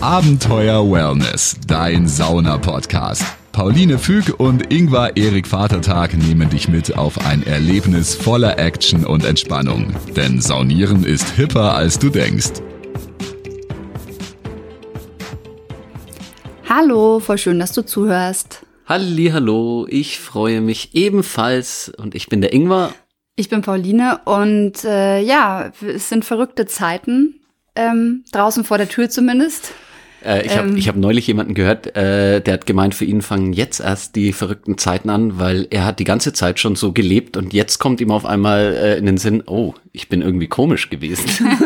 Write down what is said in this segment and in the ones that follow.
Abenteuer Wellness, dein Sauna-Podcast. Pauline Füg und Ingvar Erik Vatertag nehmen dich mit auf ein Erlebnis voller Action und Entspannung. Denn Saunieren ist hipper, als du denkst. Hallo, voll schön, dass du zuhörst. Halli, hallo, ich freue mich ebenfalls und ich bin der Ingvar. Ich bin Pauline und äh, ja, es sind verrückte Zeiten, ähm, draußen vor der Tür zumindest. Äh, ich habe Ähm. hab neulich jemanden gehört, äh, der hat gemeint, für ihn fangen jetzt erst die verrückten Zeiten an, weil er hat die gange Zeit schon so gelebt und jetzt kommt ihm auf einmal äh, in den Sinn, oh, ich bin irgendwie komisch gewesen.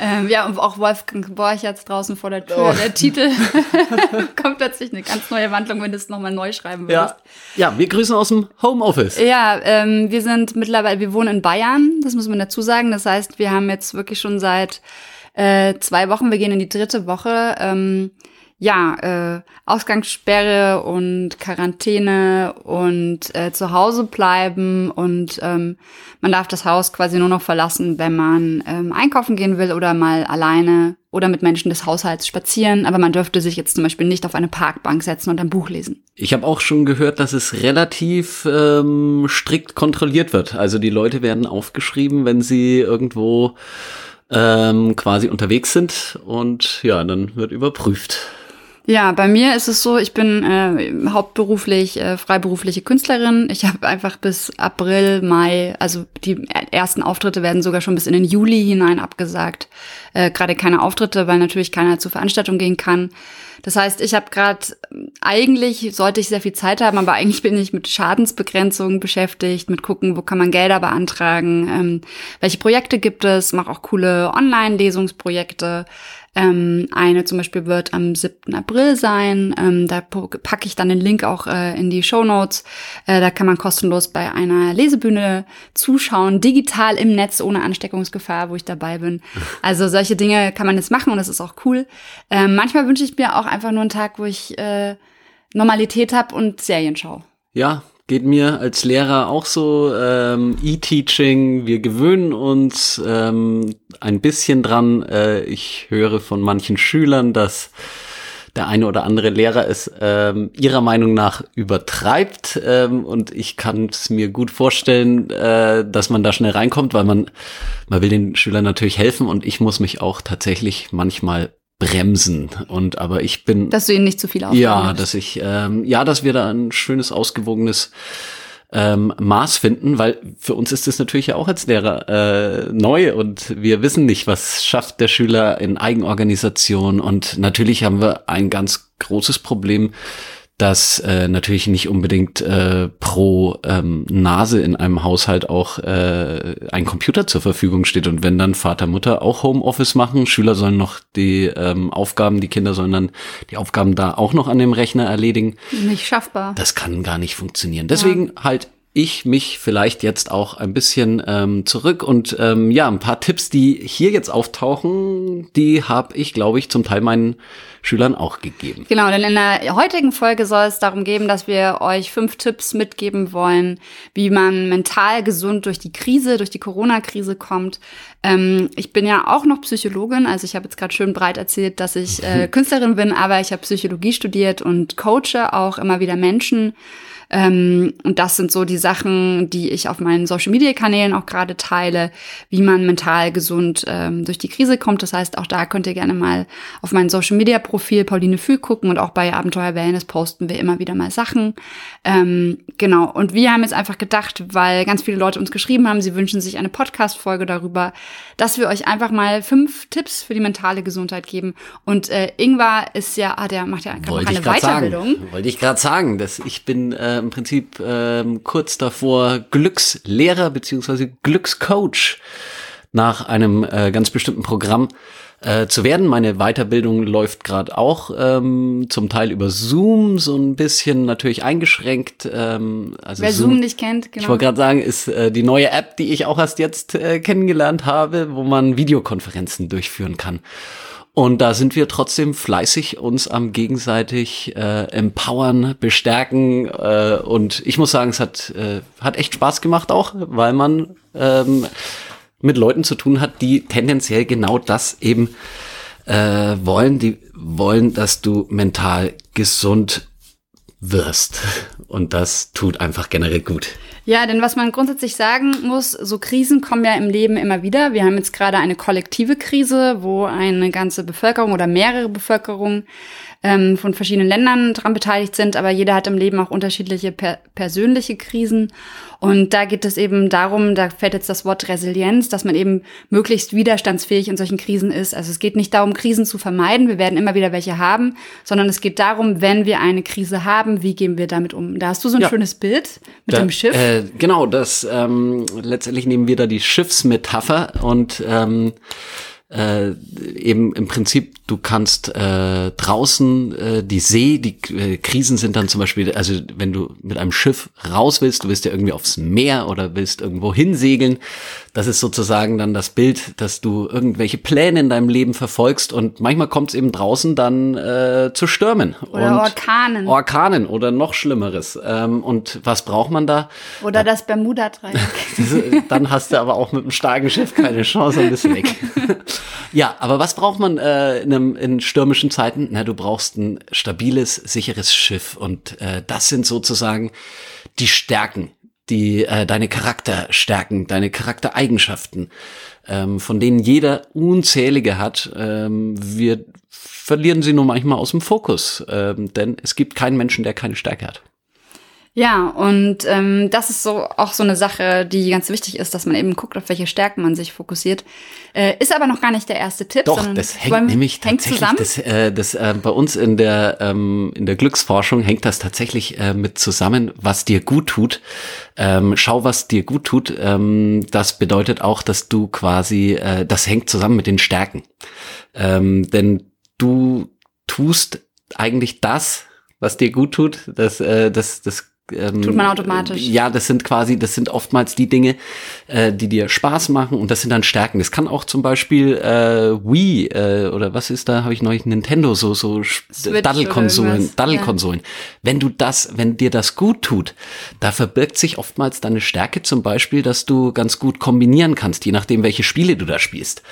Ähm, ja, und auch Wolfgang Borchertz draußen vor der Tür. Oh. Der Titel kommt plötzlich eine ganz neue Wandlung, wenn du es nochmal neu schreiben würdest. ja. ja, wir grüßen aus dem Homeoffice. Ja, ähm, wir sind mittlerweile, wir wohnen in Bayern, das muss man dazu sagen. Das heißt, wir haben jetzt wirklich schon seit äh, zwei Wochen, wir gehen in die dritte Woche, ähm, ja, äh, Ausgangssperre und Quarantäne und äh, zu Hause bleiben und ähm, man darf das Haus quasi nur noch verlassen, wenn man ähm, einkaufen gehen will oder mal alleine oder mit Menschen des Haushalts spazieren. Aber man dürfte sich jetzt zum Beispiel nicht auf eine Parkbank setzen und ein Buch lesen. Ich habe auch schon gehört, dass es relativ ähm, strikt kontrolliert wird. Also die Leute werden aufgeschrieben, wenn sie irgendwo ähm, quasi unterwegs sind und ja, dann wird überprüft. Ja, bei mir ist es so, ich bin äh, hauptberuflich äh, freiberufliche Künstlerin. Ich habe einfach bis April, Mai, also die ersten Auftritte werden sogar schon bis in den Juli hinein abgesagt. Äh, gerade keine Auftritte, weil natürlich keiner zur Veranstaltung gehen kann. Das heißt, ich habe gerade, eigentlich sollte ich sehr viel Zeit haben, aber eigentlich bin ich mit Schadensbegrenzung beschäftigt, mit gucken, wo kann man Gelder beantragen, ähm, welche Projekte gibt es, mache auch coole Online-Lesungsprojekte. Ähm, eine zum Beispiel wird am 7. April sein. Ähm, da packe ich dann den Link auch äh, in die Show Notes. Äh, da kann man kostenlos bei einer Lesebühne zuschauen, digital im Netz ohne Ansteckungsgefahr, wo ich dabei bin. Also solche Dinge kann man jetzt machen und das ist auch cool. Ähm, manchmal wünsche ich mir auch einfach nur einen Tag, wo ich äh, Normalität habe und Serien schaue. Ja, geht mir als Lehrer auch so. Ähm, E-Teaching, wir gewöhnen uns ähm, ein bisschen dran. Äh, ich höre von manchen Schülern, dass der eine oder andere Lehrer es ähm, ihrer Meinung nach übertreibt. Ähm, und ich kann es mir gut vorstellen, äh, dass man da schnell reinkommt, weil man, man will den Schülern natürlich helfen und ich muss mich auch tatsächlich manchmal bremsen. Und aber ich bin Dass du ihnen nicht zu viel Aufgaben ja, gibst. dass ich, ähm, ja, dass wir da ein schönes, ausgewogenes ähm, Maß finden, weil für uns ist es natürlich ja auch als Lehrer äh, neu und wir wissen nicht, was schafft der Schüler in Eigenorganisation und natürlich haben wir ein ganz großes Problem, dass äh, natürlich nicht unbedingt äh, pro ähm, Nase in einem Haushalt auch äh, ein Computer zur Verfügung steht. Und wenn dann Vater, Mutter auch Homeoffice machen, Schüler sollen noch die ähm, Aufgaben, die Kinder sollen dann die Aufgaben da auch noch an dem Rechner erledigen. Nicht schaffbar. Das kann gar nicht funktionieren. Deswegen halt ich mich vielleicht jetzt auch ein bisschen ähm, zurück und ähm, ja, ein paar Tipps, die hier jetzt auftauchen, die habe ich, glaube ich, zum Teil meinen Schülern auch gegeben. Genau, denn in der heutigen Folge soll es darum gehen, dass wir euch fünf Tipps mitgeben wollen, wie man mental gesund durch die Krise, durch die Corona-Krise kommt. Ähm, ich bin ja auch noch Psychologin, also ich habe jetzt gerade schön breit erzählt, dass ich äh, Künstlerin bin, aber ich habe Psychologie studiert und coache auch immer wieder Menschen. Ähm, und das sind so die Sachen, die ich auf meinen Social-Media-Kanälen auch gerade teile, wie man mental gesund ähm, durch die Krise kommt. Das heißt, auch da könnt ihr gerne mal auf mein Social-Media-Profil Pauline Fühl gucken und auch bei Abenteuer Wellness posten wir immer wieder mal Sachen. Ähm, genau, und wir haben jetzt einfach gedacht, weil ganz viele Leute uns geschrieben haben, sie wünschen sich eine Podcast-Folge darüber, dass wir euch einfach mal fünf Tipps für die mentale Gesundheit geben. Und äh, Ingvar ist ja, ah, der macht ja gerade eine Weiterbildung. sagen. Wollte ich gerade sagen, dass ich bin äh, im Prinzip ähm, kurz davor Glückslehrer beziehungsweise Glückscoach nach einem äh, ganz bestimmten Programm äh, zu werden. Meine Weiterbildung läuft gerade auch ähm, zum Teil über Zoom, so ein bisschen natürlich eingeschränkt. Ähm, also Wer Zoom nicht kennt, ich genau. wollte gerade sagen, ist äh, die neue App, die ich auch erst jetzt äh, kennengelernt habe, wo man Videokonferenzen durchführen kann. Und da sind wir trotzdem fleißig uns am gegenseitig äh, empowern, bestärken. Äh, und ich muss sagen, es hat, äh, hat echt Spaß gemacht auch, weil man ähm, mit Leuten zu tun hat, die tendenziell genau das eben äh, wollen. Die wollen, dass du mental gesund wirst. Und das tut einfach generell gut. Ja, denn was man grundsätzlich sagen muss, so Krisen kommen ja im Leben immer wieder. Wir haben jetzt gerade eine kollektive Krise, wo eine ganze Bevölkerung oder mehrere Bevölkerungen ähm, von verschiedenen Ländern dran beteiligt sind, aber jeder hat im Leben auch unterschiedliche per persönliche Krisen. Und da geht es eben darum, da fällt jetzt das Wort Resilienz, dass man eben möglichst widerstandsfähig in solchen Krisen ist. Also es geht nicht darum, Krisen zu vermeiden, wir werden immer wieder welche haben, sondern es geht darum, wenn wir eine Krise haben, wie gehen wir damit um? Da hast du so ein ja. schönes Bild mit da, dem Schiff. Äh, genau, das ähm, letztendlich nehmen wir da die Schiffsmetapher und ähm, äh, eben im Prinzip, du kannst äh, draußen äh, die See, die äh, Krisen sind dann zum Beispiel, also wenn du mit einem Schiff raus willst, du willst ja irgendwie aufs Meer oder willst irgendwo hinsegeln, das ist sozusagen dann das Bild, dass du irgendwelche Pläne in deinem Leben verfolgst und manchmal kommt es eben draußen dann äh, zu Stürmen. Oder Orkanen. Orkanen oder noch Schlimmeres. Ähm, und was braucht man da? Oder da, das Bermuda-Dreieck. dann hast du aber auch mit einem starken Schiff keine Chance und bist weg. Ja, aber was braucht man äh, in, einem, in stürmischen Zeiten? Na, du brauchst ein stabiles, sicheres Schiff. Und äh, das sind sozusagen die Stärken, die äh, deine Charakterstärken, deine Charaktereigenschaften, ähm, von denen jeder unzählige hat. Ähm, wir verlieren sie nur manchmal aus dem Fokus, ähm, denn es gibt keinen Menschen, der keine Stärke hat. Ja, und ähm, das ist so auch so eine Sache, die ganz wichtig ist, dass man eben guckt, auf welche Stärken man sich fokussiert. Äh, ist aber noch gar nicht der erste Tipp. Doch, das hängt nämlich hängt tatsächlich, zusammen. Das, äh, das äh, bei uns in der ähm, in der Glücksforschung hängt das tatsächlich äh, mit zusammen, was dir gut tut. Ähm, schau, was dir gut tut. Ähm, das bedeutet auch, dass du quasi, äh, das hängt zusammen mit den Stärken, ähm, denn du tust eigentlich das, was dir gut tut. Das, äh, das, das ähm, Tut man automatisch. Ja, das sind quasi, das sind oftmals die Dinge, äh, die dir Spaß machen und das sind dann Stärken. Das kann auch zum Beispiel äh, Wii äh, oder was ist da, habe ich neulich Nintendo, so so Daddelkonsolen, Daddelkonsolen. Ja. Wenn du das, wenn dir das gut tut, da verbirgt sich oftmals deine Stärke zum Beispiel, dass du ganz gut kombinieren kannst, je nachdem, welche Spiele du da spielst.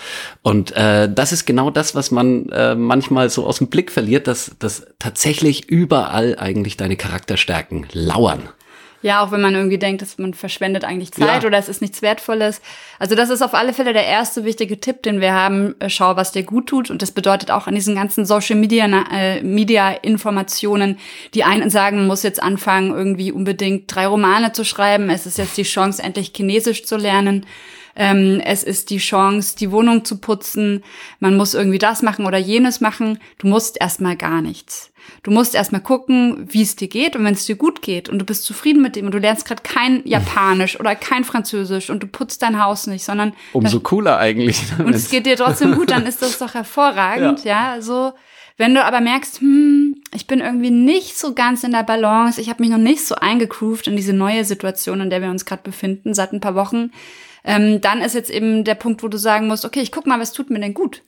Und äh, das ist genau das, was man äh, manchmal so aus dem Blick verliert, dass, dass tatsächlich überall eigentlich deine Charakterstärken laufen dauern. Ja, auch wenn man irgendwie denkt, dass man verschwendet eigentlich Zeit ja. oder es ist nichts Wertvolles. Also das ist auf alle Fälle der erste wichtige Tipp, den wir haben. Äh, schau, was dir gut tut. Und das bedeutet auch an diesen ganzen Social Media, äh, Media Informationen, die einen sagen, man muss jetzt anfangen, irgendwie unbedingt drei Romane zu schreiben. Es ist jetzt die Chance, endlich Chinesisch zu lernen. Ähm, es ist die Chance, die Wohnung zu putzen. Man muss irgendwie das machen oder jenes machen. Du musst erstmal gar nichts. Du musst erstmal gucken, wie es dir geht und wenn es dir gut geht und du bist zufrieden mit dem und du lernst gerade kein Japanisch oder kein Französisch und du putzt dein Haus nicht, sondern umso cooler eigentlich. Und es geht dir trotzdem gut, dann ist das doch hervorragend, ja. ja, so. Wenn du aber merkst, hm, ich bin irgendwie nicht so ganz in der Balance, ich habe mich noch nicht so eingegroovt in diese neue Situation, in der wir uns gerade befinden, seit ein paar Wochen, ähm, dann ist jetzt eben der Punkt, wo du sagen musst, okay, ich guck mal, was tut mir denn gut?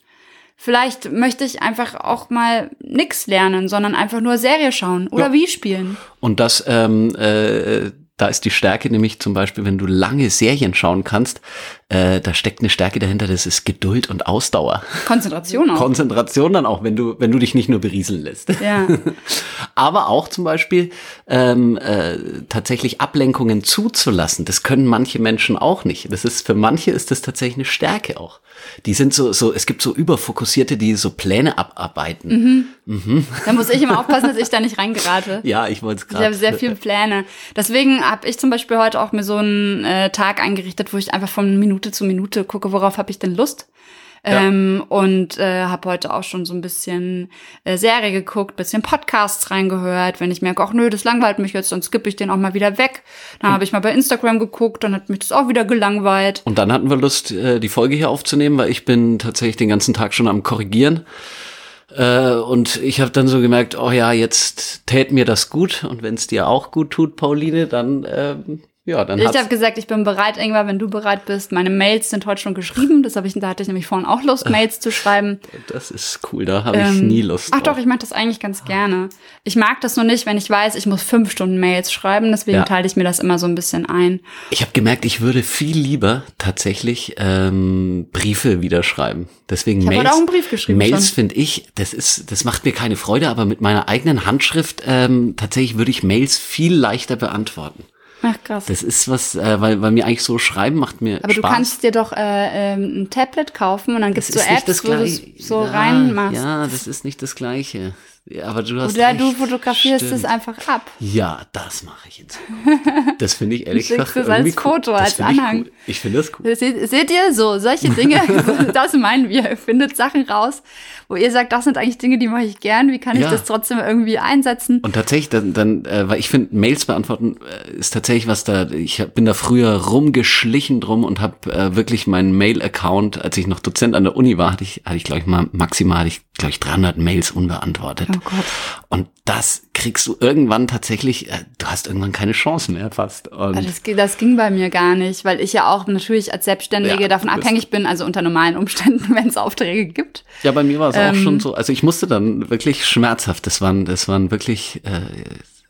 Vielleicht möchte ich einfach auch mal nix lernen, sondern einfach nur Serie schauen oder ja. wie spielen. Und das, ähm, äh, da ist die Stärke nämlich zum Beispiel, wenn du lange Serien schauen kannst, äh, da steckt eine Stärke dahinter, das ist Geduld und Ausdauer. Konzentration auch. Konzentration dann auch, wenn du, wenn du dich nicht nur berieseln lässt. Ja. Aber auch zum Beispiel ähm, äh, tatsächlich Ablenkungen zuzulassen. Das können manche Menschen auch nicht. Das ist für manche ist das tatsächlich eine Stärke auch. Die sind so, so, es gibt so überfokussierte, die so Pläne abarbeiten. Mhm. Mhm. Da muss ich immer aufpassen, dass ich da nicht reingerate. Ja, ich wollte es gerade. Ich habe sehr viele Pläne. Deswegen habe ich zum Beispiel heute auch mir so einen äh, Tag eingerichtet, wo ich einfach von Minute zu Minute gucke, worauf habe ich denn Lust. Ja. Ähm, und äh, habe heute auch schon so ein bisschen äh, Serie geguckt, bisschen Podcasts reingehört. Wenn ich merke, ach nö, das langweilt mich jetzt, dann skippe ich den auch mal wieder weg. Dann habe ich mal bei Instagram geguckt, dann hat mich das auch wieder gelangweilt. Und dann hatten wir Lust, äh, die Folge hier aufzunehmen, weil ich bin tatsächlich den ganzen Tag schon am Korrigieren. Äh, und ich habe dann so gemerkt, oh ja, jetzt tät mir das gut. Und wenn es dir auch gut tut, Pauline, dann äh, Ja, dann Ich habe gesagt, ich bin bereit, Ingwer, wenn du bereit bist. Meine Mails sind heute schon geschrieben. Das habe ich, da hatte ich nämlich vorhin auch Lust, Mails zu schreiben. Das ist cool, da habe ich Ähm, nie Lust Ach drauf. doch, ich mag das eigentlich ganz gerne. Ich mag das nur nicht, wenn ich weiß, ich muss fünf Stunden Mails schreiben. Deswegen Ja. teile ich mir das immer so ein bisschen ein. Ich habe gemerkt, ich würde viel lieber tatsächlich ähm, Briefe wieder schreiben. Deswegen Ich Mails. auch einen Brief geschrieben Mails finde ich, das ist, das macht mir keine Freude, aber mit meiner eigenen Handschrift ähm, tatsächlich würde ich Mails viel leichter beantworten. Ach krass. Das ist was, äh, weil, weil mir eigentlich so schreiben macht mir Aber Spaß. du kannst dir doch äh, ähm, ein Tablet kaufen und dann so ist nicht Apps, wo du es so ja, reinmachst. Ja, das ist nicht das Gleiche. Ja, aber du hast Oder recht. du fotografierst Stimmt. es einfach ab. Ja, das mache ich in Zukunft. Das finde ich ehrlich gesagt es als cool. Foto, Das als finde ich Anhang. Cool. Ich finde das cool. Seht, seht ihr so, solche Dinge, das meinen wir. Ihr findet Sachen raus, wo ihr sagt, das sind eigentlich Dinge, die mache ich gern. Wie kann ich Ja. das trotzdem irgendwie einsetzen? Und tatsächlich, dann, dann äh, weil ich finde, Mails beantworten äh, ist tatsächlich was da, ich hab, bin da früher rumgeschlichen drum und habe äh, wirklich meinen Mail-Account, als ich noch Dozent an der Uni war, hatte ich, hatte ich glaube ich mal maximal, hatte ich glaube ich 300 Mails unbeantwortet. Oh Gott. Und das kriegst du irgendwann tatsächlich, äh, du hast irgendwann keine Chance mehr fast. Das, das ging bei mir gar nicht, weil ich ja auch natürlich als Selbstständige Ja, davon abhängig bin, also unter normalen Umständen, wenn es Aufträge gibt. Ja, bei mir war es auch Ähm, schon so. Also ich musste dann wirklich schmerzhaft. Das waren, das waren wirklich äh,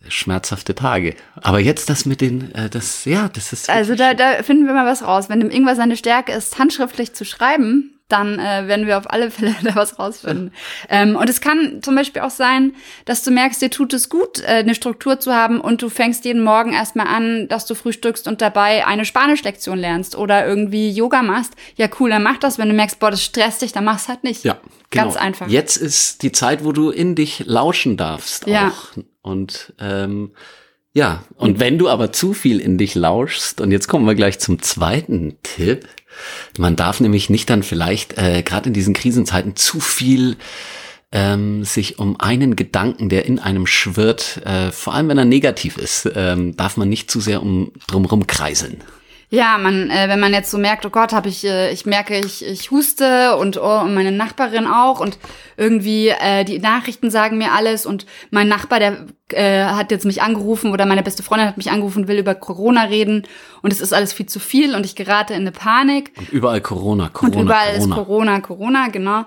schmerzhafte Tage. Aber jetzt das mit den, äh, das, ja, das ist. Also da, da finden wir mal was raus. Wenn dem irgendwas seine Stärke ist, handschriftlich zu schreiben, dann äh, werden wir auf alle Fälle da was rausfinden. Ähm, und es kann zum Beispiel auch sein, dass du merkst, dir tut es gut, äh, eine Struktur zu haben und du fängst jeden Morgen erstmal an, dass du frühstückst und dabei eine Spanischlektion lernst oder irgendwie Yoga machst. Ja, cool, dann mach das. Wenn du merkst, boah, das stresst dich, dann mach's halt nicht. ja, genau. Ganz einfach. Jetzt ist die Zeit, wo du in dich lauschen darfst Ja. auch. Und ähm, ja, und wenn du aber zu viel in dich lauschst, und jetzt kommen wir gleich zum zweiten Tipp, man darf nämlich nicht dann vielleicht äh, gerade in diesen Krisenzeiten zu viel ähm, sich um einen Gedanken, der in einem schwirrt, äh, vor allem wenn er negativ ist, ähm, darf man nicht zu sehr um drumherum kreiseln. Ja, man, äh, wenn man jetzt so merkt, oh Gott, habe ich, äh, ich merke, ich, ich huste und, oh, und meine Nachbarin auch und irgendwie äh, die Nachrichten sagen mir alles und mein Nachbar, der äh, hat jetzt mich angerufen oder meine beste Freundin hat mich angerufen, will über Corona reden und es ist alles viel zu viel und ich gerate in eine Panik Und überall Corona, Corona, und überall Corona. ist Corona, Corona, genau.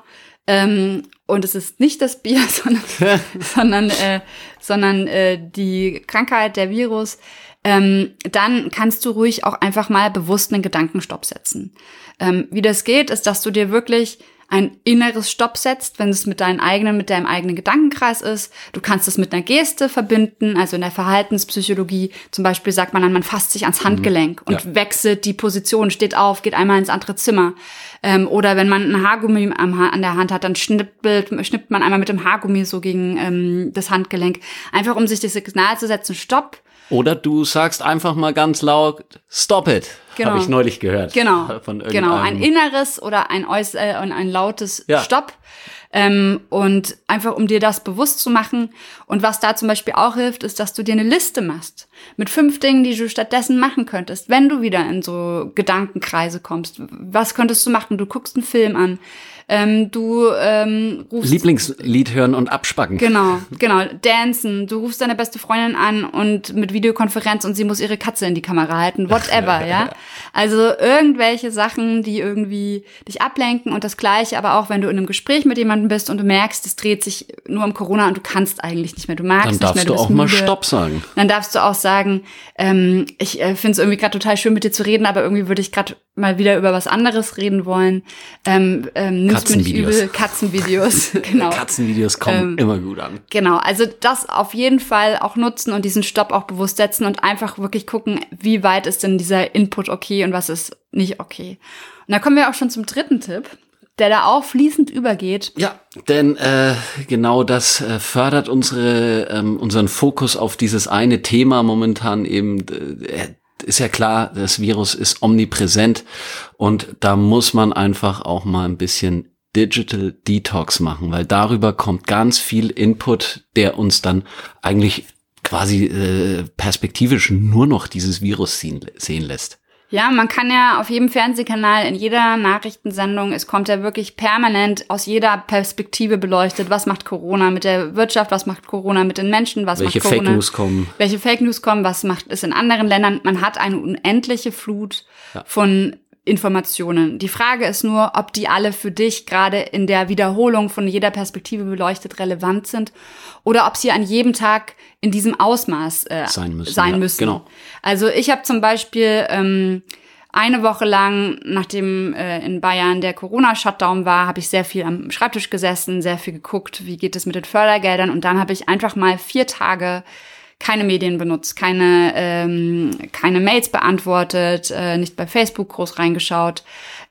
Ähm, und es ist nicht das Bier, sondern, sondern, äh, sondern äh, die Krankheit, der Virus. Ähm, dann kannst du ruhig auch einfach mal bewusst einen Gedankenstopp setzen. Ähm, wie das geht, ist, dass du dir wirklich ein inneres Stopp setzt, wenn es mit deinem eigenen, mit deinem eigenen Gedankenkreis ist. Du kannst es mit einer Geste verbinden, also in der Verhaltenspsychologie zum Beispiel sagt man dann, man fasst sich ans Handgelenk und Ja. wechselt die Position, steht auf, geht einmal ins andere Zimmer. Ähm, oder wenn man ein Haargummi am an der Hand hat, dann schnippelt, schnippt man einmal mit dem Haargummi so gegen ähm, das Handgelenk. Einfach um sich das Signal zu setzen, stopp. Oder du sagst einfach mal ganz laut, stop it. Genau. Habe ich neulich gehört. Genau, Von genau, ein inneres oder ein, äuß äh, ein, ein lautes Ja. Stopp. Ähm, und einfach um dir das bewusst zu machen. Und was da zum Beispiel auch hilft, ist, dass du dir eine Liste machst mit fünf Dingen, die du stattdessen machen könntest, wenn du wieder in so Gedankenkreise kommst. Was könntest du machen? Du guckst einen Film an, ähm, du ähm, rufst Lieblingslied hören und abspacken. Genau, genau. Dancen. Du rufst deine beste Freundin an und mit Videokonferenz und sie muss ihre Katze in die Kamera halten. Whatever, ja. Also irgendwelche Sachen, die irgendwie dich ablenken und das Gleiche, aber auch wenn du in einem Gespräch mit jemandem bist und du merkst, es dreht sich nur um Corona und du kannst eigentlich nicht mehr, du magst Dann nicht mehr, darfst du du auch mal müde. Stopp sagen. Dann darfst du auch sagen, ähm, ich äh, finde es irgendwie gerade total schön mit dir zu reden, aber irgendwie würde ich gerade mal wieder über was anderes reden wollen. Ähm, ähm, Katzenvideos. übel, Katzenvideos, genau. Katzenvideos kommen Ähm, immer gut an. Genau, also das auf jeden Fall auch nutzen und diesen Stopp auch bewusst setzen und einfach wirklich gucken, wie weit ist denn dieser Input okay und was ist nicht okay. Und da kommen wir auch schon zum dritten Tipp, der da auch fließend übergeht. Ja, denn äh, genau das äh, fördert unsere ähm, unseren Fokus auf dieses eine Thema momentan eben. Äh, ist ja klar, das Virus ist omnipräsent und da muss man einfach auch mal ein bisschen Digital Detox machen, weil darüber kommt ganz viel Input, der uns dann eigentlich quasi äh, perspektivisch nur noch dieses Virus sehen, sehen lässt. Ja, man kann ja auf jedem Fernsehkanal, in jeder Nachrichtensendung, es kommt ja wirklich permanent aus jeder Perspektive beleuchtet, was macht Corona mit der Wirtschaft, was macht Corona mit den Menschen, was Welche macht Corona. Fake News kommen. Welche Fake News kommen, was macht es in anderen Ländern. Man hat eine unendliche Flut Ja. von Informationen. Die Frage ist nur, ob die alle für dich gerade in der Wiederholung von jeder Perspektive beleuchtet relevant sind oder ob sie an jedem Tag in diesem Ausmaß äh, Sein müssen, Sein ja, müssen. genau. Also ich habe zum Beispiel ähm, eine Woche lang, nachdem äh, in Bayern der Corona-Shutdown war, habe ich sehr viel am Schreibtisch gesessen, sehr viel geguckt, wie geht es mit den Fördergeldern und dann habe ich einfach mal vier Tage keine Medien benutzt, keine, ähm, keine Mails beantwortet, äh, nicht bei Facebook groß reingeschaut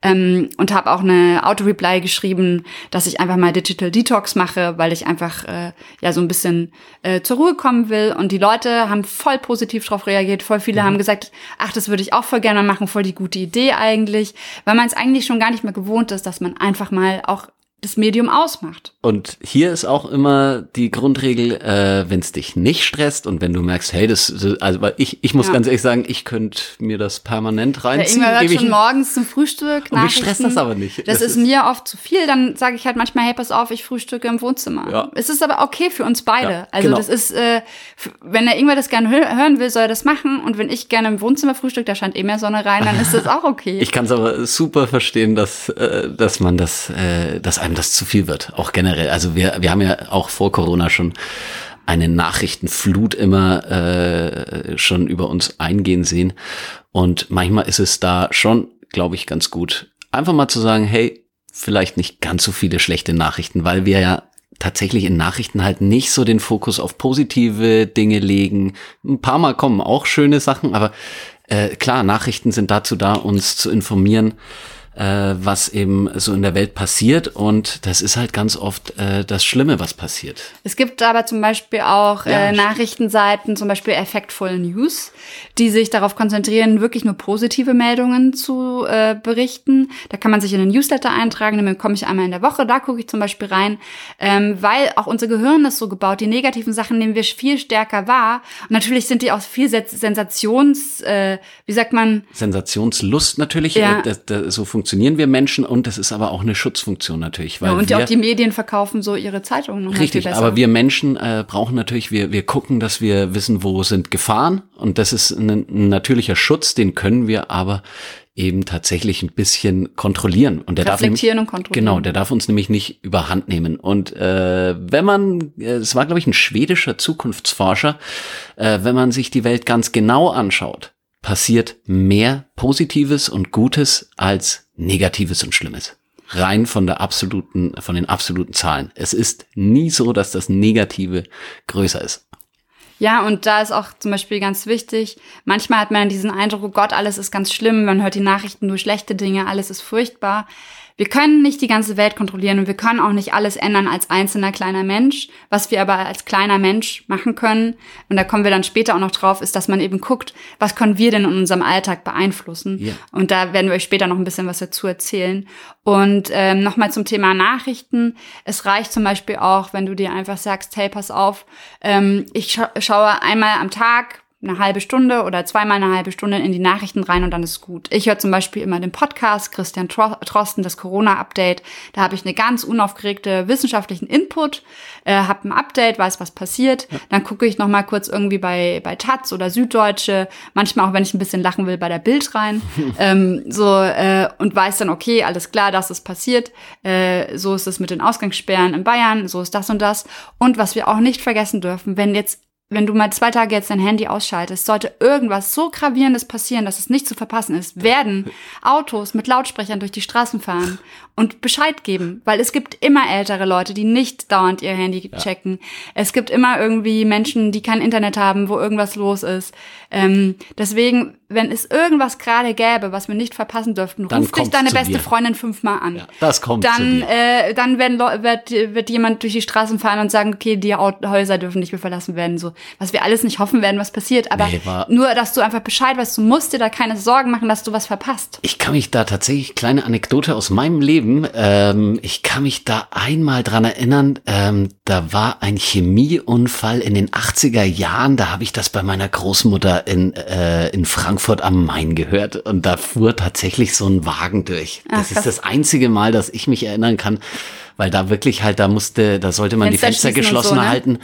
ähm, und habe auch eine Auto-Reply geschrieben, dass ich einfach mal Digital Detox mache, weil ich einfach äh, ja so ein bisschen äh, zur Ruhe kommen will. Und die Leute haben voll positiv darauf reagiert. Voll viele haben gesagt, ach, das würde ich auch voll gerne machen, voll die gute Idee eigentlich, weil man es eigentlich schon gar nicht mehr gewohnt ist, dass man einfach mal auch das Medium ausmacht. Und hier ist auch immer die Grundregel, äh, wenn es dich nicht stresst und wenn du merkst, hey, das, also weil ich, ich muss Ja. ganz ehrlich sagen, ich könnte mir das permanent Der reinziehen. Ingwer hört schon morgens zum Frühstück. Und mich stresst das aber nicht. Das, Das ist ist- mir oft zu viel. Dann sage ich halt manchmal, hey, pass auf, ich frühstücke im Wohnzimmer. Ja. Es ist aber okay für uns beide. Ja, also genau. das ist, äh, wenn der Ingwer das gerne hö hören will, soll er das machen. Und wenn ich gerne im Wohnzimmer frühstücke, da scheint eh mehr Sonne rein, dann ist das auch okay. Ich kann es aber super verstehen, dass, äh, dass man das, äh, dass einem das zu viel wird, auch generell. Also wir, wir haben ja auch vor Corona schon eine Nachrichtenflut immer äh, schon über uns eingehen sehen. Und manchmal ist es da schon, glaube ich, ganz gut, einfach mal zu sagen, hey, vielleicht nicht ganz so viele schlechte Nachrichten, weil wir ja tatsächlich in Nachrichten halt nicht so den Fokus auf positive Dinge legen. Ein paar Mal kommen auch schöne Sachen, aber äh, klar, Nachrichten sind dazu da, uns zu informieren, äh, was eben so in der Welt passiert. Und das ist halt ganz oft äh, das Schlimme, was passiert. Es gibt aber zum Beispiel auch Ja, äh. Nachrichtenseiten, zum Beispiel Effectful News, die sich darauf konzentrieren, wirklich nur positive Meldungen zu äh, berichten. Da kann man sich in den Newsletter eintragen, dann bekomme ich einmal in der Woche, da gucke ich zum Beispiel rein, ähm, weil auch unser Gehirn ist so gebaut, die negativen Sachen nehmen wir viel stärker wahr. Und natürlich sind die auch viel Sens- Sensations, äh, wie sagt man, Sensationslust natürlich, Ja. äh, so funktionieren wir Menschen und das ist aber auch eine Schutzfunktion natürlich. Weil ja, und wir, auch die Medien verkaufen so ihre Zeitungen noch Richtig, aber wir Menschen äh, brauchen natürlich, wir, wir gucken, dass wir wissen, wo sind Gefahren und das ist ein, ein natürlicher Schutz, den können wir aber eben tatsächlich ein bisschen kontrollieren. Und der darf Reflektieren nämlich, und kontrollieren. Genau, der darf uns nämlich nicht überhand nehmen. Und äh, wenn man, äh, es war glaube ich ein schwedischer Zukunftsforscher, äh, wenn man sich die Welt ganz genau anschaut, passiert mehr Positives und Gutes als Negatives und Schlimmes. Rein von der absoluten, von den absoluten Zahlen. Es ist nie so, dass das Negative größer ist. Ja, und da ist auch zum Beispiel ganz wichtig, manchmal hat man diesen Eindruck, oh Gott, alles ist ganz schlimm, man hört die Nachrichten nur schlechte Dinge, alles ist furchtbar. Wir können nicht die ganze Welt kontrollieren und wir können auch nicht alles ändern als einzelner kleiner Mensch. Was wir aber als kleiner Mensch machen können, und da kommen wir dann später auch noch drauf, ist, dass man eben guckt, was können wir denn in unserem Alltag beeinflussen. Ja. Und da werden wir euch später noch ein bisschen was dazu erzählen. Und ähm, nochmal zum Thema Nachrichten. Es reicht zum Beispiel auch, wenn du dir einfach sagst, hey, pass auf, ähm, ich scha schaue einmal am Tag eine halbe Stunde oder zweimal eine halbe Stunde in die Nachrichten rein und dann ist gut. Ich höre zum Beispiel immer den Podcast Christian Tro Trosten, das Corona-Update. Da habe ich eine ganz unaufgeregte wissenschaftlichen Input, äh, habe ein Update, weiß, was passiert. Dann gucke ich noch mal kurz irgendwie bei, bei Taz oder Süddeutsche, manchmal auch, wenn ich ein bisschen lachen will, bei der Bild rein. ähm, so äh, und weiß dann, okay, alles klar, das ist passiert. Äh, so ist es mit den Ausgangssperren in Bayern, so ist das und das. Und was wir auch nicht vergessen dürfen, wenn jetzt wenn du mal zwei Tage jetzt dein Handy ausschaltest, sollte irgendwas so gravierendes passieren, dass es nicht zu verpassen ist, werden Autos mit Lautsprechern durch die Straßen fahren und Bescheid geben, weil es gibt immer ältere Leute, die nicht dauernd ihr Handy checken. Es gibt immer irgendwie Menschen, die kein Internet haben, wo irgendwas los ist. Ähm, deswegen, wenn es irgendwas gerade gäbe, was wir nicht verpassen dürften, Dann ruf dich deine beste dir. Freundin fünfmal an. Ja, das kommt dann, äh, dann werden wird, wird jemand durch die Straßen fahren und sagen, okay, die Häuser dürfen nicht mehr verlassen werden, so. Was wir alles nicht hoffen werden, was passiert. Aber Nee, nur, dass du einfach Bescheid weißt, du musst dir da keine Sorgen machen, dass du was verpasst. Ich kann mich da tatsächlich, kleine Anekdote aus meinem Leben, beschreiben. Ähm, ich kann mich da einmal dran erinnern, ähm, da war ein Chemieunfall in den 80er Jahren, da habe ich das bei meiner Großmutter in, äh, in Frankfurt am Main gehört und da fuhr tatsächlich so ein Wagen durch. Das Ach, ist das einzige Mal, dass ich mich erinnern kann, weil da wirklich halt, da musste, da sollte man Fenster die Fenster geschlossen so, ne? halten.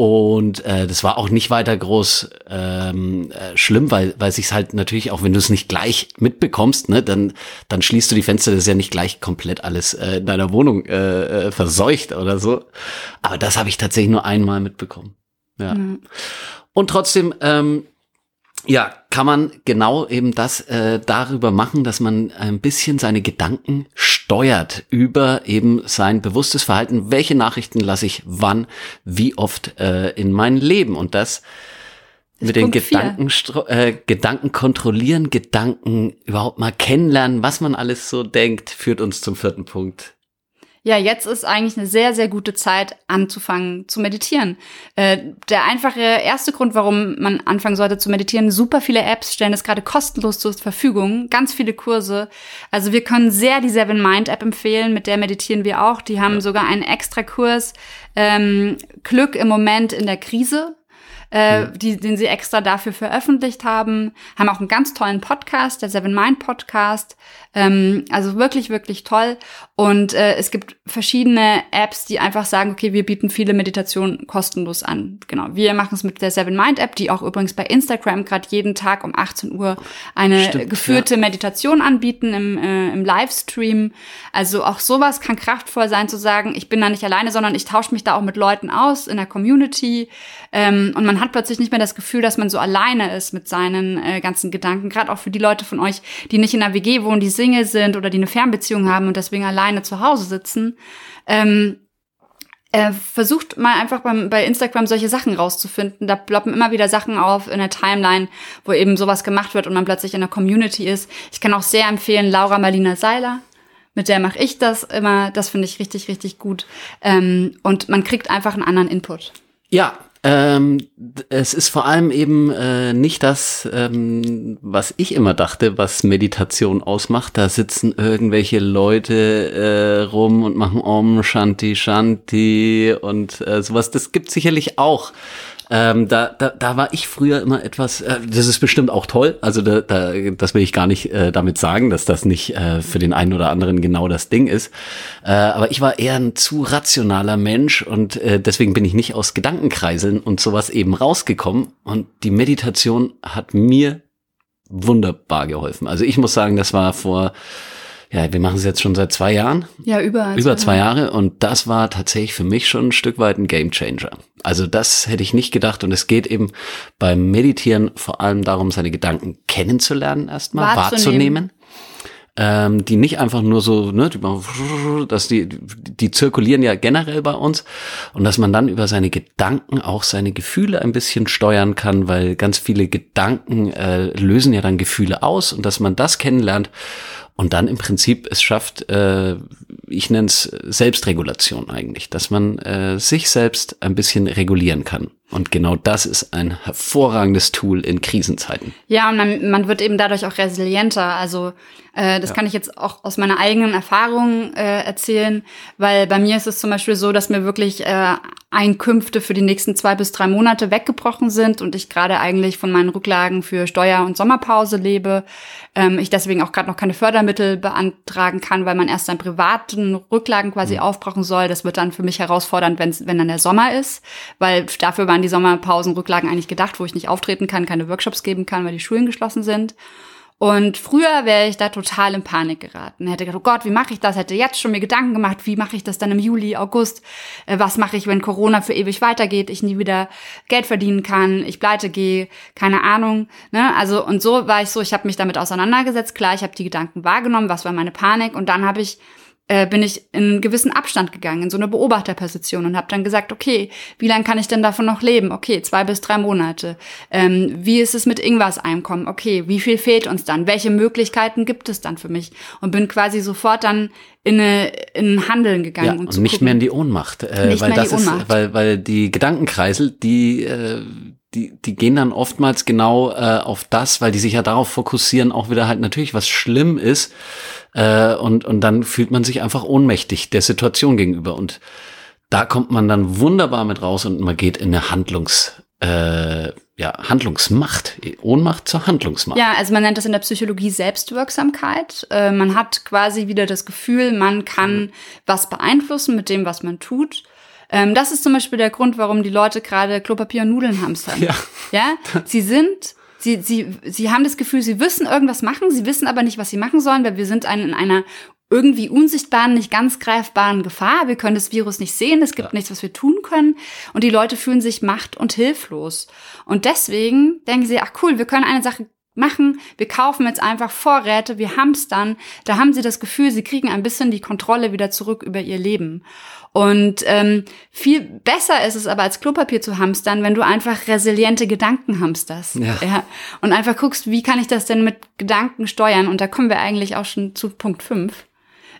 Und äh, das war auch nicht weiter groß ähm, äh, schlimm, weil weil sich's halt natürlich auch, wenn du es nicht gleich mitbekommst, ne, dann dann schließt du die Fenster, das ist ja nicht gleich komplett alles äh, in deiner Wohnung äh, äh, verseucht oder so. Aber das habe ich tatsächlich nur einmal mitbekommen. Ja. Und trotzdem, ähm, ja, kann man genau eben das äh, darüber machen, dass man ein bisschen seine Gedanken steuert über eben sein bewusstes Verhalten. Welche Nachrichten lasse ich wann, wie oft äh, in mein Leben? Und das mit den Punkt. Gedanken, äh, Gedanken kontrollieren, Gedanken überhaupt mal kennenlernen, was man alles so denkt, führt uns zum vierten Punkt. Ja, jetzt ist eigentlich eine sehr, sehr gute Zeit, anzufangen zu meditieren. Äh, der einfache erste Grund, warum man anfangen sollte zu meditieren, super viele Apps stellen das gerade kostenlos zur Verfügung, ganz viele Kurse. Also wir können sehr die Seven Mind App empfehlen, mit der meditieren wir auch. Die haben sogar einen extra Kurs, ähm, Glück im Moment in der Krise. Äh, die, den sie extra dafür veröffentlicht haben, haben auch einen ganz tollen Podcast, der Seven Mind Podcast, ähm, also wirklich, wirklich toll. Und äh, es gibt verschiedene Apps, die einfach sagen, okay, wir bieten viele Meditationen kostenlos an. Genau, wir machen es mit der Seven Mind App, die auch übrigens bei Instagram gerade jeden Tag um 18 Uhr eine Stimmt, geführte Meditation anbieten im, äh, im Livestream. Also auch sowas kann kraftvoll sein zu sagen, ich bin da nicht alleine, sondern ich tausche mich da auch mit Leuten aus in der Community. Ähm, und man hat plötzlich nicht mehr das Gefühl, dass man so alleine ist mit seinen äh, ganzen Gedanken. Gerade auch für die Leute von euch, die nicht in einer WG wohnen, die Single sind oder die eine Fernbeziehung haben und deswegen alleine zu Hause sitzen. Ähm, äh, versucht mal einfach beim, bei Instagram solche Sachen rauszufinden. Da ploppen immer wieder Sachen auf in der Timeline, wo eben sowas gemacht wird und man plötzlich in der Community ist. Ich kann auch sehr empfehlen Laura Marlina Seiler. Mit der mache ich das immer. Das finde ich richtig, richtig gut. Ähm, und man kriegt einfach einen anderen Input. Ja, ähm, es ist vor allem eben äh, nicht das, ähm, was ich immer dachte, was Meditation ausmacht. Da sitzen irgendwelche Leute äh, rum und machen Om Shanti Shanti und äh, sowas. Das gibt sicherlich auch. Ähm, da, da, da war ich früher immer etwas, äh, das ist bestimmt auch toll, also da, da, das will ich gar nicht äh, damit sagen, dass das nicht äh, für den einen oder anderen genau das Ding ist. Äh, aber ich war eher ein zu rationaler Mensch und äh, deswegen bin ich nicht aus Gedankenkreiseln und sowas eben rausgekommen. Und die Meditation hat mir wunderbar geholfen. Also ich muss sagen, das war vor, ja, wir machen es jetzt schon seit zwei Jahren, Ja, über, über zwei Jahre und das war tatsächlich für mich schon ein Stück weit ein Gamechanger. Also das hätte ich nicht gedacht und es geht eben beim Meditieren vor allem darum, seine Gedanken kennenzulernen erstmal, Wahrzunehmen. wahrzunehmen. Ähm, die nicht einfach nur so, ne, die, machen dass die, die zirkulieren ja generell bei uns und dass man dann über seine Gedanken auch seine Gefühle ein bisschen steuern kann, weil ganz viele Gedanken äh, lösen ja dann Gefühle aus und dass man das kennenlernt und dann im Prinzip es schafft, äh, ich nenne es Selbstregulation eigentlich, dass man äh, sich selbst ein bisschen regulieren kann. Und genau das ist ein hervorragendes Tool in Krisenzeiten. Ja, und man, man wird eben dadurch auch resilienter. Also äh, das kann ich jetzt auch aus meiner eigenen Erfahrung äh, erzählen, weil bei mir ist es zum Beispiel so, dass mir wirklich äh, Einkünfte für die nächsten zwei bis drei Monate weggebrochen sind und ich gerade eigentlich von meinen Rücklagen für Steuer- und Sommerpause lebe. Ähm, ich deswegen auch gerade noch keine Fördermittel beantragen kann, weil man erst seinen privaten Rücklagen quasi aufbrauchen soll. Das wird dann für mich herausfordernd, wenn's, wenn dann der Sommer ist, weil dafür waren die Sommerpausenrücklagen eigentlich gedacht, wo ich nicht auftreten kann, keine Workshops geben kann, weil die Schulen geschlossen sind. Und früher wäre ich da total in Panik geraten. Hätte gedacht, oh Gott, wie mache ich das? Hätte jetzt schon mir Gedanken gemacht, wie mache ich das dann im Juli, August? Äh, was mache ich, wenn Corona für ewig weitergeht, ich nie wieder Geld verdienen kann, ich pleite gehe, keine Ahnung. Ne? Also und so war ich so, ich habe mich damit auseinandergesetzt. Klar, ich habe die Gedanken wahrgenommen, was war meine Panik und dann habe ich äh, bin ich in einen gewissen Abstand gegangen, in so eine Beobachterposition und habe dann gesagt, okay, wie lange kann ich denn davon noch leben? Okay, zwei bis drei Monate. Ähm, wie ist es mit Ingwars Einkommen? Okay, wie viel fehlt uns dann? Welche Möglichkeiten gibt es dann für mich? Und bin quasi sofort dann in, eine, in ein Handeln gegangen. Ja, und zu nicht gucken. mehr in die Ohnmacht. Äh, Nicht weil mehr in das die ist, Ohnmacht. weil, weil die Gedankenkreisel, die, äh, die, die gehen dann oftmals genau äh, auf das, weil die sich ja darauf fokussieren, auch wieder halt natürlich, was schlimm ist. Äh, und, und dann fühlt man sich einfach ohnmächtig der Situation gegenüber. Und da kommt man dann wunderbar mit raus und man geht in eine Handlungs, äh, ja, Handlungsmacht, Ohnmacht zur Handlungsmacht. Ja, also man nennt das in der Psychologie Selbstwirksamkeit. Äh, man hat quasi wieder das Gefühl, man kann mhm. was beeinflussen mit dem, was man tut. Ähm, das ist zum Beispiel der Grund, warum die Leute gerade Klopapier und Nudeln hamstern. Ja. ja? Sie sind Sie, sie, sie haben das Gefühl, sie wissen irgendwas machen, sie wissen aber nicht, was sie machen sollen, weil wir sind ein, in einer irgendwie unsichtbaren, nicht ganz greifbaren Gefahr. Wir können das Virus nicht sehen, es gibt ja. nichts, was wir tun können. Und die Leute fühlen sich macht- und hilflos. Und deswegen denken sie, ach cool, wir können eine Sache machen. Wir kaufen jetzt einfach Vorräte, wir hamstern. Da haben sie das Gefühl, sie kriegen ein bisschen die Kontrolle wieder zurück über ihr Leben. Und ähm, viel besser ist es aber als Klopapier zu hamstern, wenn du einfach resiliente Gedanken hamsterst. Ja. ja. Und einfach guckst, wie kann ich das denn mit Gedanken steuern? Und da kommen wir eigentlich auch schon zu Punkt 5.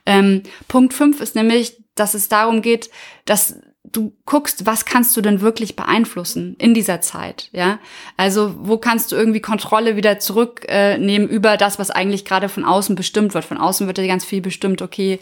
Ähm, Punkt 5 ist nämlich, dass es darum geht, dass du guckst, was kannst du denn wirklich beeinflussen in dieser Zeit, ja? Also wo kannst du irgendwie Kontrolle wieder zurücknehmen äh, über das, was eigentlich gerade von außen bestimmt wird. Von außen wird ja ganz viel bestimmt, okay.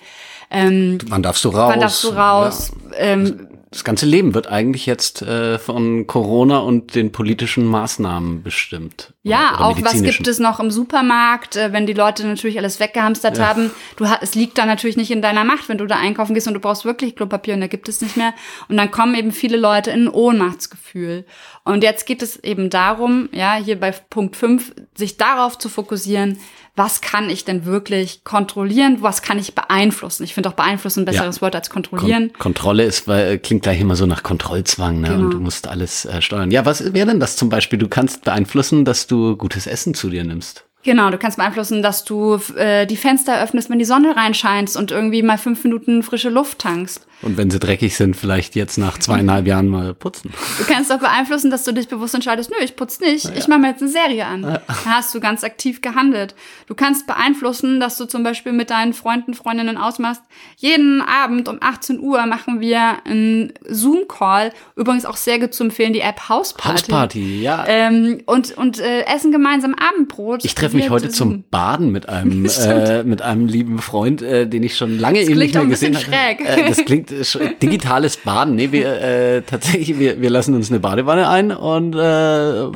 Ähm, wann darfst du raus? Wann darfst du raus? Ja. Ähm, das ganze Leben wird eigentlich jetzt äh, von Corona und den politischen Maßnahmen bestimmt. Ja, auch was gibt es noch im Supermarkt, äh, wenn die Leute natürlich alles weggehamstert ja. haben. Du, es liegt da natürlich nicht in deiner Macht, wenn du da einkaufen gehst und du brauchst wirklich Klopapier und da gibt es nicht mehr. Und dann kommen eben viele Leute in ein Ohnmachtsgefühl. Und jetzt geht es eben darum, ja, hier bei Punkt 5, sich darauf zu fokussieren, was kann ich denn wirklich kontrollieren, was kann ich beeinflussen. Ich finde auch beeinflussen ein besseres ja. Wort als kontrollieren. Kon Kontrolle ist, weil äh, klingt gleich immer so nach Kontrollzwang, ne? Genau. Und du musst alles äh, steuern. Ja, was wäre denn das zum Beispiel? Du kannst beeinflussen, dass du gutes Essen zu dir nimmst. Genau, du kannst beeinflussen, dass du äh, die Fenster öffnest, wenn die Sonne reinscheint und irgendwie mal fünf Minuten frische Luft tankst. Und wenn sie dreckig sind, vielleicht jetzt nach zweieinhalb Jahren mal putzen. Du kannst auch beeinflussen, dass du dich bewusst entscheidest, nö, ich putze nicht, ja. ich mache mir jetzt eine Serie an. Ja. Da hast du ganz aktiv gehandelt. Du kannst beeinflussen, dass du zum Beispiel mit deinen Freunden, Freundinnen ausmachst, jeden Abend um 18 Uhr machen wir einen Zoom-Call. Übrigens auch sehr gut zu empfehlen, die App Hausparty. Hausparty, ja. Ähm, und und äh, essen gemeinsam Abendbrot. Ich treffe mich heute zum Baden mit einem, äh, mit einem lieben Freund, äh, den ich schon lange das eben nicht mehr gesehen habe. Äh, das klingt digitales Baden. Nee, wir äh, tatsächlich, wir, wir lassen uns eine Badewanne ein und äh,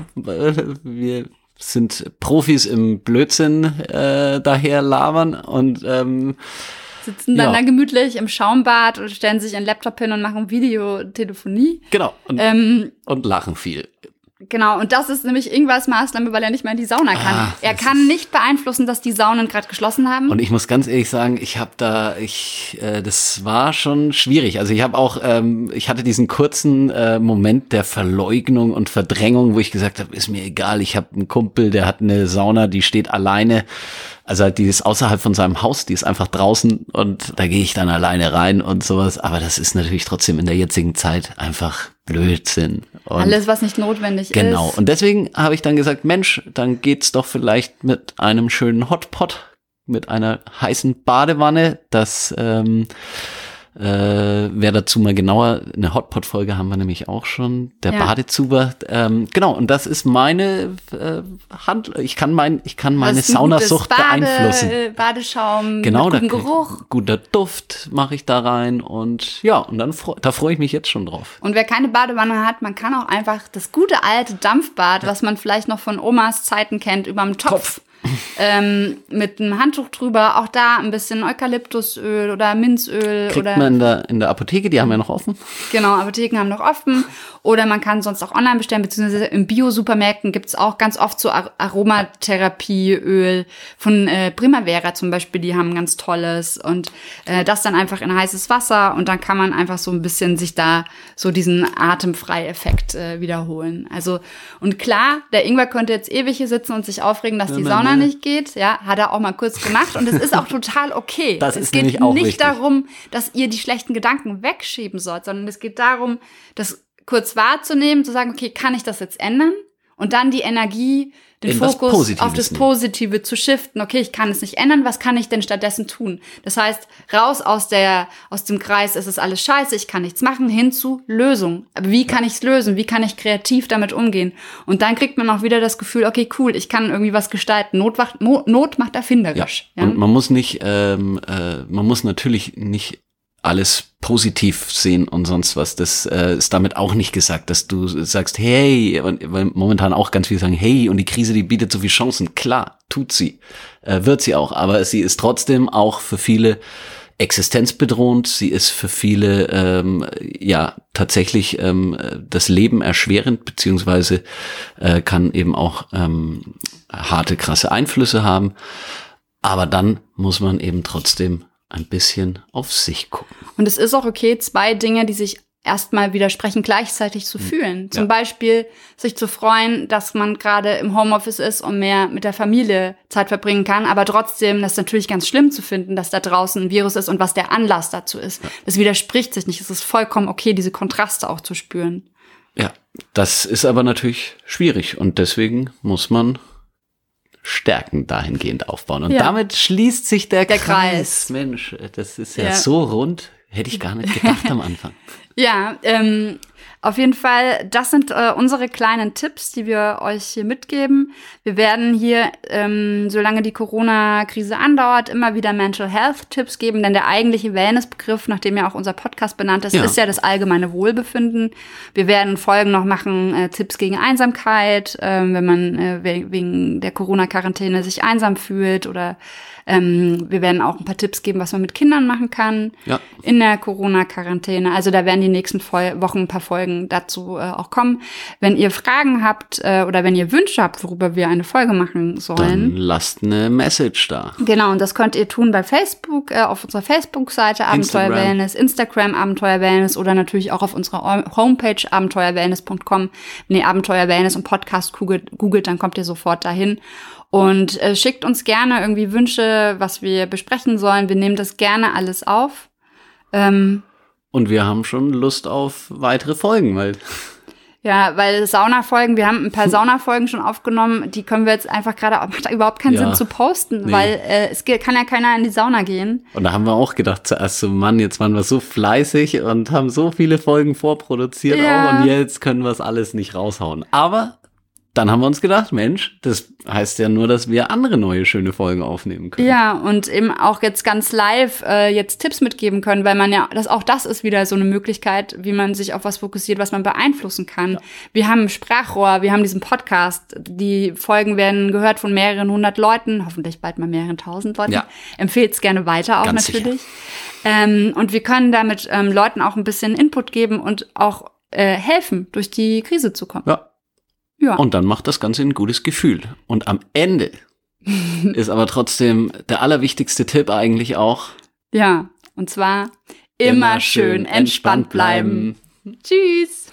wir sind Profis im Blödsinn äh, daher labern und ähm, sitzen dann ja. da gemütlich im Schaumbad und stellen sich einen Laptop hin und machen Videotelefonie. Genau. Und, ähm, und lachen viel. Genau, und das ist nämlich Ingwars Maßnahme, weil er nicht mehr in die Sauna kann. Ah, er kann nicht beeinflussen, dass die Saunen gerade geschlossen haben. Und ich muss ganz ehrlich sagen, ich habe da, ich, äh, das war schon schwierig. Also ich habe auch, ähm, ich hatte diesen kurzen äh, Moment der Verleugnung und Verdrängung, wo ich gesagt habe, ist mir egal, ich habe einen Kumpel, der hat eine Sauna, die steht alleine also die ist außerhalb von seinem Haus, die ist einfach draußen und da gehe ich dann alleine rein und sowas. Aber das ist natürlich trotzdem in der jetzigen Zeit einfach Blödsinn. Und Alles, was nicht notwendig genau. ist. Genau. Und deswegen habe ich dann gesagt, Mensch, dann geht's doch vielleicht mit einem schönen Hotpot, mit einer heißen Badewanne, das ähm, äh, wer dazu mal genauer, eine Hotpot-Folge haben wir nämlich auch schon, der ja. Badezuber. Ähm, genau, und das ist meine äh, Hand, ich kann mein, ich kann meine Saunasucht Bade, beeinflussen. Badeschaum, genau, mit gutem Geruch. Guter Duft mache ich da rein und ja, und dann da freue ich mich jetzt schon drauf. Und wer keine Badewanne hat, man kann auch einfach das gute alte Dampfbad, ja. was man vielleicht noch von Omas Zeiten kennt, überm Topf. Topf ähm, mit einem Handtuch drüber. Auch da ein bisschen Eukalyptusöl oder Minzöl. Kriegt oder man in der, in der Apotheke, die haben ja noch offen. Genau, Apotheken haben noch offen. Oder man kann sonst auch online bestellen, beziehungsweise im Bio-Supermärkten gibt's auch ganz oft so Ar Aromatherapieöl von äh, Primavera zum Beispiel, die haben ganz tolles. Und äh, das dann einfach in heißes Wasser und dann kann man einfach so ein bisschen sich da so diesen Atemfrei-Effekt äh, wiederholen. Also, und klar, der Ingwer könnte jetzt ewig hier sitzen und sich aufregen, dass die Sauna nicht geht. Ja, hat er auch mal kurz gemacht und es ist auch total okay. Das es ist geht auch nicht richtig. darum, dass ihr die schlechten Gedanken wegschieben sollt, sondern es geht darum, das kurz wahrzunehmen, zu sagen, okay, kann ich das jetzt ändern? Und dann die Energie, den In Fokus auf das nehmen. Positive zu shiften. Okay, ich kann es nicht ändern, was kann ich denn stattdessen tun? Das heißt, raus aus der, aus dem Kreis, es ist alles scheiße, ich kann nichts machen, hin zu Lösung. Aber wie kann ich es lösen? Wie kann ich kreativ damit umgehen? Und dann kriegt man auch wieder das Gefühl, okay, cool, ich kann irgendwie was gestalten. Not macht, Not macht erfinderisch. Ja. Und man muss nicht, ähm, äh, man muss natürlich nicht alles positiv sehen und sonst was. Das äh, ist damit auch nicht gesagt, dass du sagst, hey, weil momentan auch ganz viele sagen, hey, und die Krise, die bietet so viele Chancen. Klar, tut sie, äh, wird sie auch, aber sie ist trotzdem auch für viele existenzbedrohend. Sie ist für viele ähm, ja tatsächlich ähm, das Leben erschwerend beziehungsweise äh, kann eben auch ähm, harte, krasse Einflüsse haben. Aber dann muss man eben trotzdem ein bisschen auf sich gucken. Und es ist auch okay, zwei Dinge, die sich erstmal widersprechen, gleichzeitig zu fühlen. Zum Hm. Ja. Beispiel sich zu freuen, dass man gerade im Homeoffice ist und mehr mit der Familie Zeit verbringen kann, aber trotzdem das natürlich ganz schlimm zu finden, dass da draußen ein Virus ist und was der Anlass dazu ist. Das widerspricht sich nicht. Es ist vollkommen okay, diese Kontraste auch zu spüren. Ja, das ist aber natürlich schwierig und deswegen muss man Stärken dahingehend aufbauen. Und Ja. damit schließt sich der, Der Kreis. Kreis. Mensch, das ist ja, Ja. so rund. Hätte ich gar nicht gedacht am Anfang. Ja, ähm, auf jeden Fall, das sind äh, unsere kleinen Tipps, die wir euch hier mitgeben. Wir werden hier, ähm, solange die Corona-Krise andauert, immer wieder Mental Health-Tipps geben, denn der eigentliche Wellness-Begriff, nachdem ja auch unser Podcast benannt ist, Ja. ist ja das allgemeine Wohlbefinden. Wir werden Folgen noch machen, äh, Tipps gegen Einsamkeit, ähm, wenn man äh, we wegen der Corona-Quarantäne sich einsam fühlt oder ähm, wir werden auch ein paar Tipps geben, was man mit Kindern machen kann Ja. in der Corona-Quarantäne. Also da werden die nächsten Fol Wochen ein paar Folgen dazu äh, auch kommen. Wenn ihr Fragen habt äh, oder wenn ihr Wünsche habt, worüber wir eine Folge machen Dann sollen. lasst eine Message da. Genau, und das könnt ihr tun bei Facebook, äh, auf unserer Facebook-Seite Abenteuer Instagram. Wellness, Instagram Abenteuer Wellness oder natürlich auch auf unserer Homepage abenteuerwellness.com. Wenn ihr Abenteuer Wellness und Podcast googelt, googelt dann kommt ihr sofort dahin. Und äh, schickt uns gerne irgendwie Wünsche, was wir besprechen sollen. Wir nehmen das gerne alles auf. Ähm, Und wir haben schon Lust auf weitere Folgen, weil Ja, weil Saunafolgen, wir haben ein paar Saunafolgen schon aufgenommen, die können wir jetzt einfach gerade, macht überhaupt keinen Ja. Sinn zu posten, Nee. weil äh, es kann ja keiner in die Sauna gehen. Und da haben wir auch gedacht zuerst so, Mann, jetzt waren wir so fleißig und haben so viele Folgen vorproduziert Ja. auch und jetzt können wir es alles nicht raushauen. Aber dann haben wir uns gedacht, Mensch, das heißt ja nur, dass wir andere neue schöne Folgen aufnehmen können. Ja, und eben auch jetzt ganz live äh, jetzt Tipps mitgeben können, weil man ja, das auch das ist wieder so eine Möglichkeit, wie man sich auf was fokussiert, was man beeinflussen kann. Wir haben ein Sprachrohr, wir haben diesen Podcast, die Folgen werden gehört von mehreren hundert Leuten, hoffentlich bald mal mehreren tausend Leuten. Ja. Empfehlt es gerne weiter auch Ganz natürlich. Ähm, und wir können damit ähm, Leuten auch ein bisschen Input geben und auch äh, helfen, durch die Krise zu kommen. Ja. Ja. Und dann macht das Ganze ein gutes Gefühl. Und am Ende ist aber trotzdem der allerwichtigste Tipp eigentlich auch, Ja, und zwar immer, schön entspannt bleiben. Tschüss.